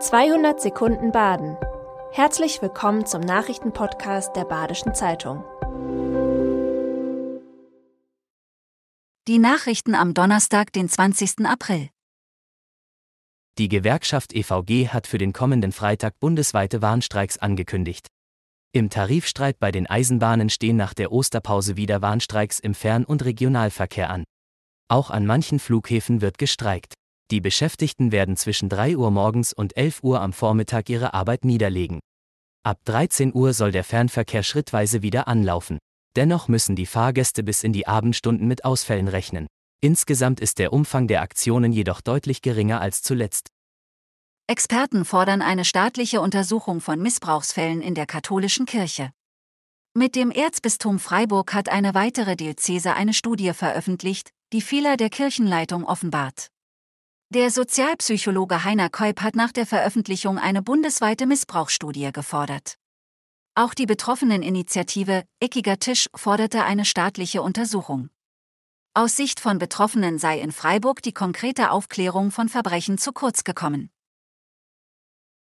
200 Sekunden Baden. Herzlich willkommen zum Nachrichtenpodcast der Badischen Zeitung. Die Nachrichten am Donnerstag, den 20. April. Die Gewerkschaft EVG hat für den kommenden Freitag bundesweite Warnstreiks angekündigt. Im Tarifstreit bei den Eisenbahnen stehen nach der Osterpause wieder Warnstreiks im Fern- und Regionalverkehr an. Auch an manchen Flughäfen wird gestreikt. Die Beschäftigten werden zwischen 3 Uhr morgens und 11 Uhr am Vormittag ihre Arbeit niederlegen. Ab 13 Uhr soll der Fernverkehr schrittweise wieder anlaufen. Dennoch müssen die Fahrgäste bis in die Abendstunden mit Ausfällen rechnen. Insgesamt ist der Umfang der Aktionen jedoch deutlich geringer als zuletzt. Experten fordern eine staatliche Untersuchung von Missbrauchsfällen in der katholischen Kirche. Mit dem Erzbistum Freiburg hat eine weitere Diözese eine Studie veröffentlicht, die Fehler der Kirchenleitung offenbart. Der Sozialpsychologe Heiner Keup hat nach der Veröffentlichung eine bundesweite Missbrauchsstudie gefordert. Auch die Betroffeneninitiative Eckiger Tisch forderte eine staatliche Untersuchung. Aus Sicht von Betroffenen sei in Freiburg die konkrete Aufklärung von Verbrechen zu kurz gekommen.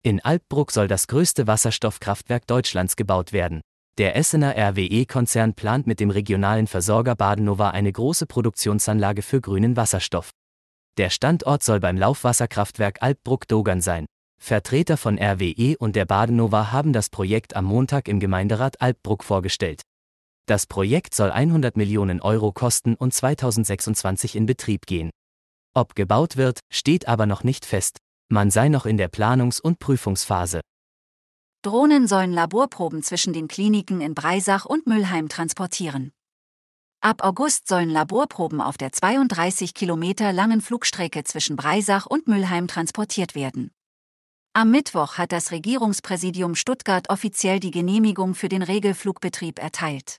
In Alpbruck soll das größte Wasserstoffkraftwerk Deutschlands gebaut werden. Der Essener RWE-Konzern plant mit dem regionalen Versorger Badenova eine große Produktionsanlage für grünen Wasserstoff. Der Standort soll beim Laufwasserkraftwerk Alpbruck-Dogern sein. Vertreter von RWE und der Badenova haben das Projekt am Montag im Gemeinderat Alpbruck vorgestellt. Das Projekt soll 100 Millionen Euro kosten und 2026 in Betrieb gehen. Ob gebaut wird, steht aber noch nicht fest. Man sei noch in der Planungs- und Prüfungsphase. Drohnen sollen Laborproben zwischen den Kliniken in Breisach und Mülheim transportieren. Ab August sollen Laborproben auf der 32 Kilometer langen Flugstrecke zwischen Breisach und Mülheim transportiert werden. Am Mittwoch hat das Regierungspräsidium Stuttgart offiziell die Genehmigung für den Regelflugbetrieb erteilt.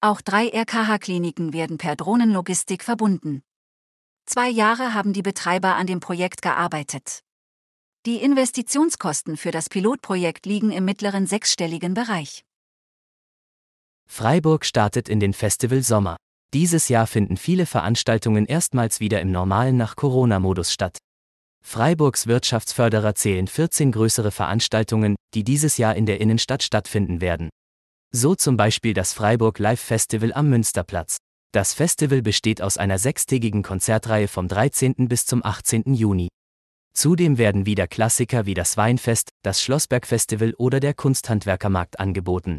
Auch drei RKH-Kliniken werden per Drohnenlogistik verbunden. Zwei Jahre haben die Betreiber an dem Projekt gearbeitet. Die Investitionskosten für das Pilotprojekt liegen im mittleren sechsstelligen Bereich. Freiburg startet in den Festival Sommer. Dieses Jahr finden viele Veranstaltungen erstmals wieder im normalen nach Corona-Modus statt. Freiburgs Wirtschaftsförderer zählen 14 größere Veranstaltungen, die dieses Jahr in der Innenstadt stattfinden werden. So zum Beispiel das Freiburg Live Festival am Münsterplatz. Das Festival besteht aus einer sechstägigen Konzertreihe vom 13. bis zum 18. Juni. Zudem werden wieder Klassiker wie das Weinfest, das Schlossberg Festival oder der Kunsthandwerkermarkt angeboten.